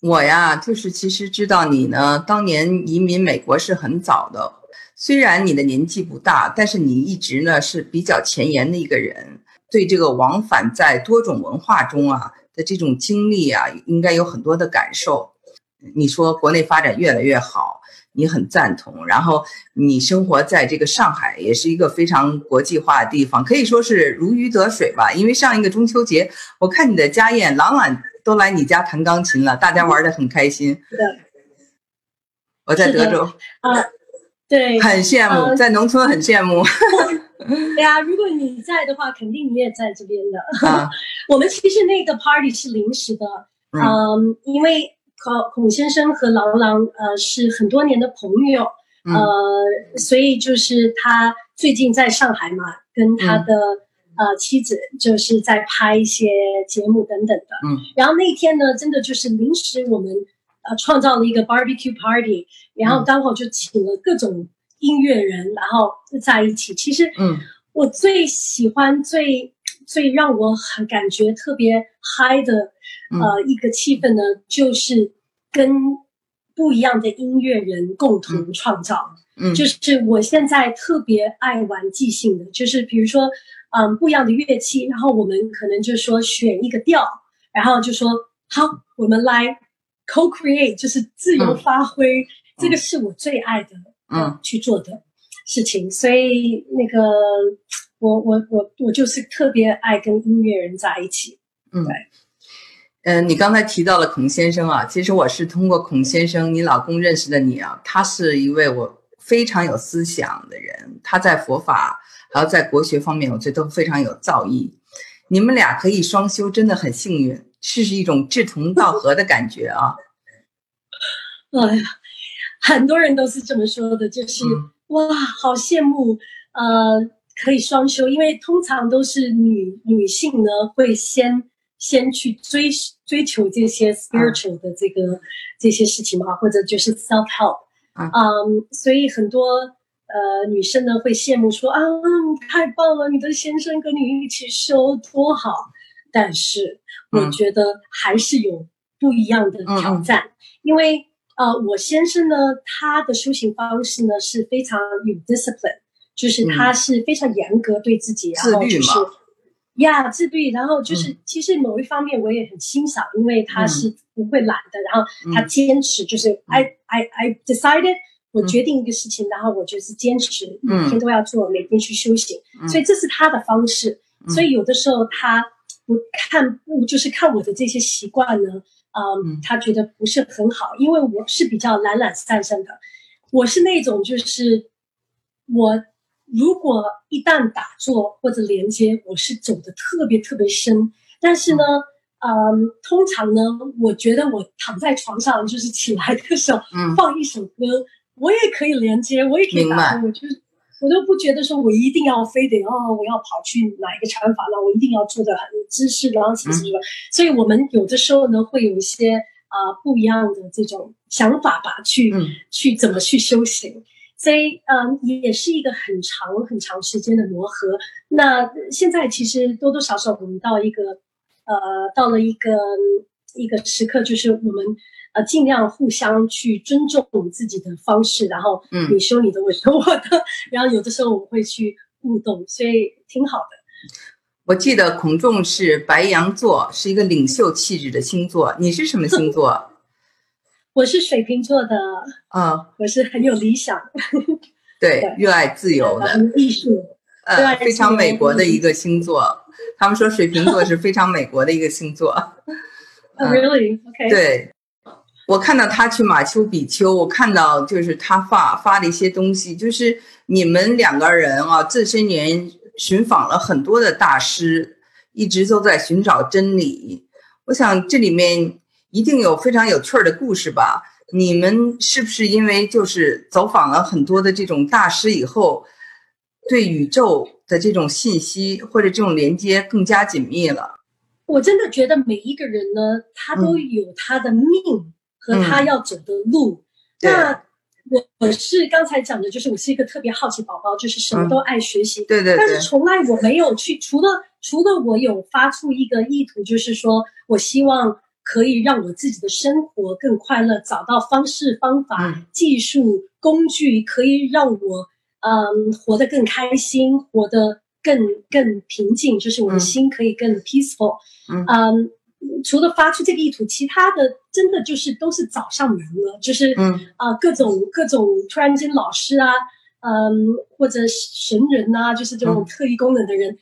我呀，就是其实知道你呢，当年移民美国是很早的。虽然你的年纪不大，但是你一直呢是比较前沿的一个人，对这个往返在多种文化中啊的这种经历啊，应该有很多的感受。你说国内发展越来越好，你很赞同。然后你生活在这个上海，也是一个非常国际化的地方，可以说是如鱼得水吧。因为上一个中秋节，我看你的家宴，朗朗。都来你家弹钢琴了，大家玩的很开心。对，我在德州啊，对，很羡慕，在农村很羡慕。对啊，如果你在的话，肯定你也在这边的。啊，我们其实那个 party 是临时的，嗯，因为孔孔先生和郎朗呃是很多年的朋友，呃，所以就是他最近在上海嘛，跟他的。呃，妻子就是在拍一些节目等等的，嗯，然后那天呢，真的就是临时我们呃创造了一个 barbecue party，然后刚好就请了各种音乐人，然后在一起。其实，嗯，我最喜欢、最最让我很感觉特别嗨的呃一个气氛呢，就是跟不一样的音乐人共同创造。嗯，就是我现在特别爱玩即兴的，就是比如说。嗯，不一样的乐器，然后我们可能就说选一个调，然后就说好，我们来 co-create，就是自由发挥，这个是我最爱的，嗯，去做的事情。所以那个，我我我我就是特别爱跟音乐人在一起。嗯，对，嗯，你刚才提到了孔先生啊，其实我是通过孔先生你老公认识的你啊，他是一位我非常有思想的人，他在佛法。还有在国学方面，我觉得都非常有造诣。你们俩可以双修，真的很幸运，是是一种志同道合的感觉啊！哎呀，很多人都是这么说的，就是哇，好羡慕，呃，可以双修，因为通常都是女女性呢会先先去追追求这些 spiritual 的这个这些事情嘛，或者就是 self help，嗯，所以很多。呃，女生呢会羡慕说啊，太棒了，你的先生跟你一起修多好。但是我觉得还是有不一样的挑战，因为呃，我先生呢，他的修行方式呢是非常有 discipline，就是他是非常严格对自己，然后就是呀自律，然后就是其实某一方面我也很欣赏，因为他是不会懒的，然后他坚持，就是 I I I decided。我决定一个事情，然后我就是坚持，每天都要做，每天去修行，所以这是他的方式。所以有的时候他不看不就是看我的这些习惯呢，嗯，他觉得不是很好，因为我是比较懒懒散散的，我是那种就是我如果一旦打坐或者连接，我是走的特别特别深，但是呢，嗯，通常呢，我觉得我躺在床上就是起来的时候，放一首歌。我也可以连接，我也可以打我就是我都不觉得说我一定要非得哦，我要跑去哪一个禅房了，我一定要做的很姿势，然后什么什么。所以我们有的时候呢，会有一些啊不一样的这种想法吧，去去怎么去修行。所以嗯，也是一个很长很长时间的磨合。那现在其实多多少少我们到一个呃，到了一个一个时刻，就是我们。呃，尽量互相去尊重我们自己的方式，然后你说你的，我说我的，然后有的时候我们会去互动，所以挺好的。我记得孔仲是白羊座，是一个领袖气质的星座。你是什么星座？我是水瓶座的。啊，我是很有理想，对，热爱自由的艺术，呃，非常美国的一个星座。他们说水瓶座是非常美国的一个星座。Really？OK。对。我看到他去马丘比丘，我看到就是他发发的一些东西，就是你们两个人啊，这些年寻访了很多的大师，一直都在寻找真理。我想这里面一定有非常有趣儿的故事吧？你们是不是因为就是走访了很多的这种大师以后，对宇宙的这种信息或者这种连接更加紧密了？我真的觉得每一个人呢，他都有他的命。和他要走的路，那我我是刚才讲的，就是我是一个特别好奇宝宝，就是什么都爱学习。对对。但是从来我没有去，除了除了我有发出一个意图，就是说我希望可以让我自己的生活更快乐，找到方式、方法、技术、工具，可以让我嗯活得更开心，活得更更平静，就是我的心可以更 peaceful。嗯，除了发出这个意图，其他的真的就是都是找上门了，就是嗯啊各种各种突然间老师啊，嗯或者神人呐，就是这种特异功能的人。嗯，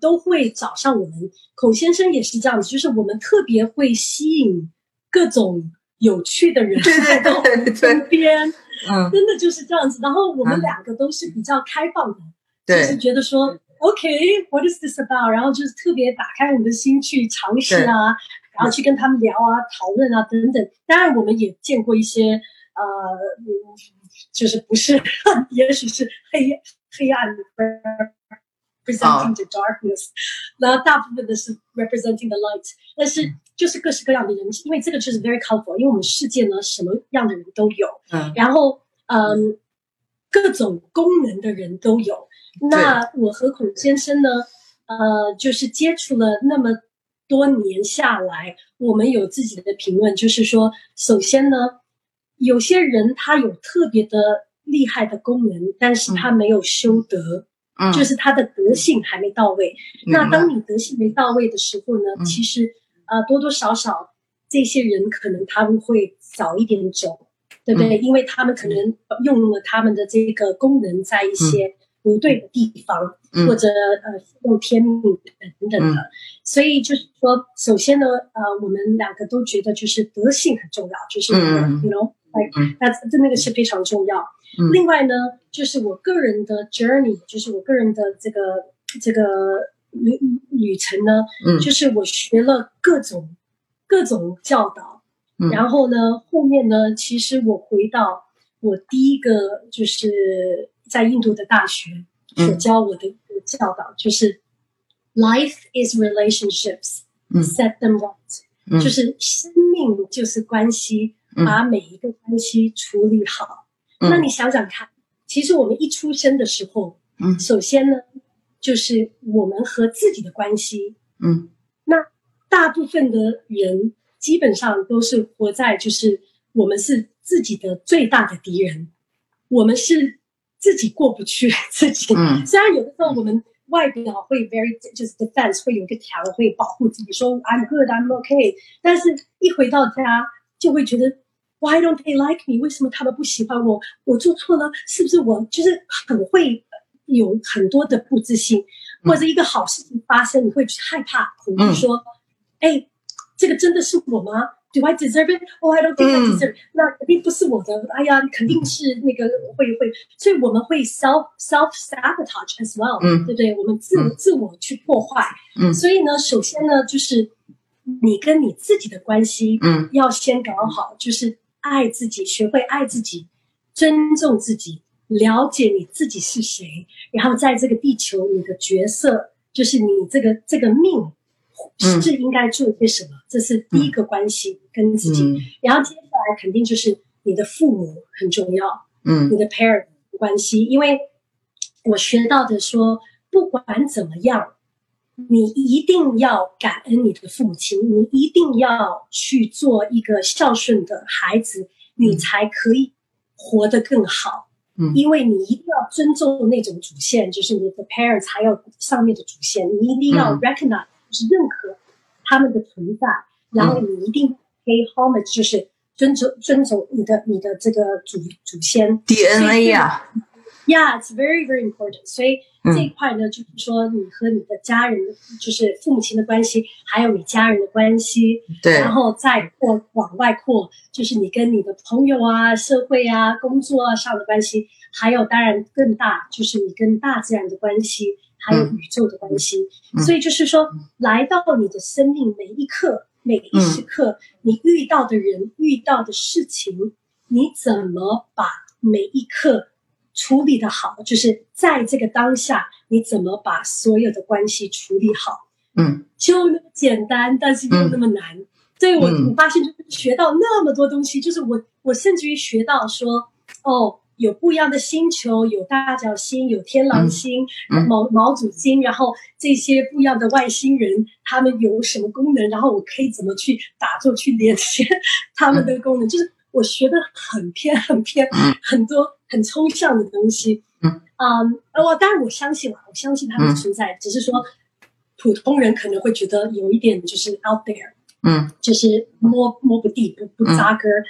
都会找上我们。孔先生也是这样子，就是我们特别会吸引各种有趣的人来到我们身边。嗯，真的就是这样子。然后我们两个都是比较开放的，就是觉得说，OK，what is this about？然后就是特别打开我们的心去尝试啊，然后去跟他们聊啊、讨论啊等等。当然，我们也见过一些呃，就是不是，也许是黑黑暗的。Presenting the darkness，然后大部分的是 representing the light，但是就是各式各样的人，因为这个就是 very colorful，因为我们世界呢什么样的人都有，嗯，然后嗯各种功能的人都有。那我和孔先生呢，呃，就是接触了那么多年下来，我们有自己的评论，就是说，首先呢，有些人他有特别的厉害的功能，但是他没有修德。就是他的德性还没到位。那当你德性没到位的时候呢？其实，呃，多多少少这些人可能他们会早一点走，对不对？因为他们可能用了他们的这个功能在一些不对的地方，或者呃用天命等等的。所以就是说，首先呢，呃，我们两个都觉得就是德性很重要，就是，you know，那这那个是非常重要。另外呢，就是我个人的 journey，就是我个人的这个这个旅旅程呢，嗯，就是我学了各种各种教导，然后呢，后面呢，其实我回到我第一个就是在印度的大学所教我的教导，就是 life is relationships，set them right，就是生命就是关系，把每一个关系处理好。那你想想看，其实我们一出生的时候，嗯，首先呢，就是我们和自己的关系，嗯，那大部分的人基本上都是活在就是我们是自己的最大的敌人，我们是自己过不去自己，嗯，虽然有的时候我们外表会 very 就是 defense 会有一个墙会保护自己，说 I'm good I'm okay，但是一回到家就会觉得。Why don't they like me？为什么他们不喜欢我？我做错了，是不是我就是很会有很多的不自信？或者一个好事情发生，你会害怕恐惧，说：“哎，这个真的是我吗？Do I deserve it? Oh, I don't think I deserve it？。那肯定不是我的。哎呀，肯定是那个会会。所以我们会 self self sabotage as well，对不对？我们自自我去破坏。嗯，所以呢，首先呢，就是你跟你自己的关系，嗯，要先搞好，就是。爱自己，学会爱自己，尊重自己，了解你自己是谁，然后在这个地球，你的角色就是你这个这个命是应该做些什么，这是第一个关系跟自己。然后接下来肯定就是你的父母很重要，嗯，你的 parent 关系，因为我学到的说，不管怎么样。你一定要感恩你的父母亲，你一定要去做一个孝顺的孩子，你才可以活得更好。嗯，因为你一定要尊重那种主线，就是你的 parents 还有上面的主线，你一定要 recognize 就是认可他们的存在，然后你一定 pay homage 就是尊重尊重你的你的这个祖祖先 DNA 呀。Yeah, it's very, very important. 所以这一块呢，就是说你和你的家人，就是父母亲的关系，还有你家人的关系，对，然后再扩往外扩，就是你跟你的朋友啊、社会啊、工作啊上的关系，还有当然更大，就是你跟大自然的关系，还有宇宙的关系。所以就是说，来到你的生命每一刻、每一时刻，你遇到的人、遇到的事情，你怎么把每一刻。处理的好，就是在这个当下，你怎么把所有的关系处理好？嗯，就那么简单，但是又那么难。所以我我发现，就是学到那么多东西，就是我我甚至于学到说，哦，有不一样的星球，有大角星，有天狼星、毛毛主星，然后这些不一样的外星人，他们有什么功能？然后我可以怎么去打坐去连接 他们的功能？就是我学的很偏很偏，很多很抽象的东西。嗯啊，我当然我相信了，我相信他们存在，只是说普通人可能会觉得有一点就是 out there，嗯，就是摸摸不地不不扎根儿。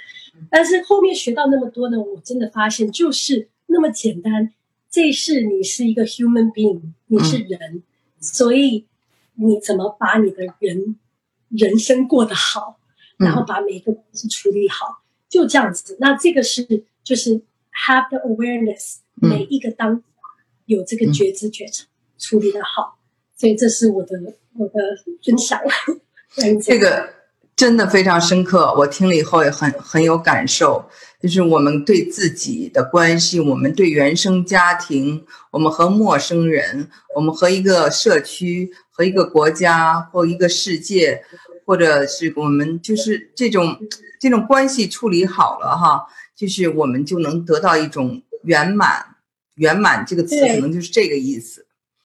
但是后面学到那么多呢，我真的发现就是那么简单。这是你是一个 human being，你是人，所以你怎么把你的人人生过得好，然后把每个东西处理好，就这样子。那这个是就是 have the awareness，每一个当有这个觉知觉察处理的好，所以这是我的我的分享。这个。真的非常深刻，我听了以后也很很有感受。就是我们对自己的关系，我们对原生家庭，我们和陌生人，我们和一个社区、和一个国家或一个世界，或者是我们就是这种这种关系处理好了哈，就是我们就能得到一种圆满。圆满这个词可能就是这个意思。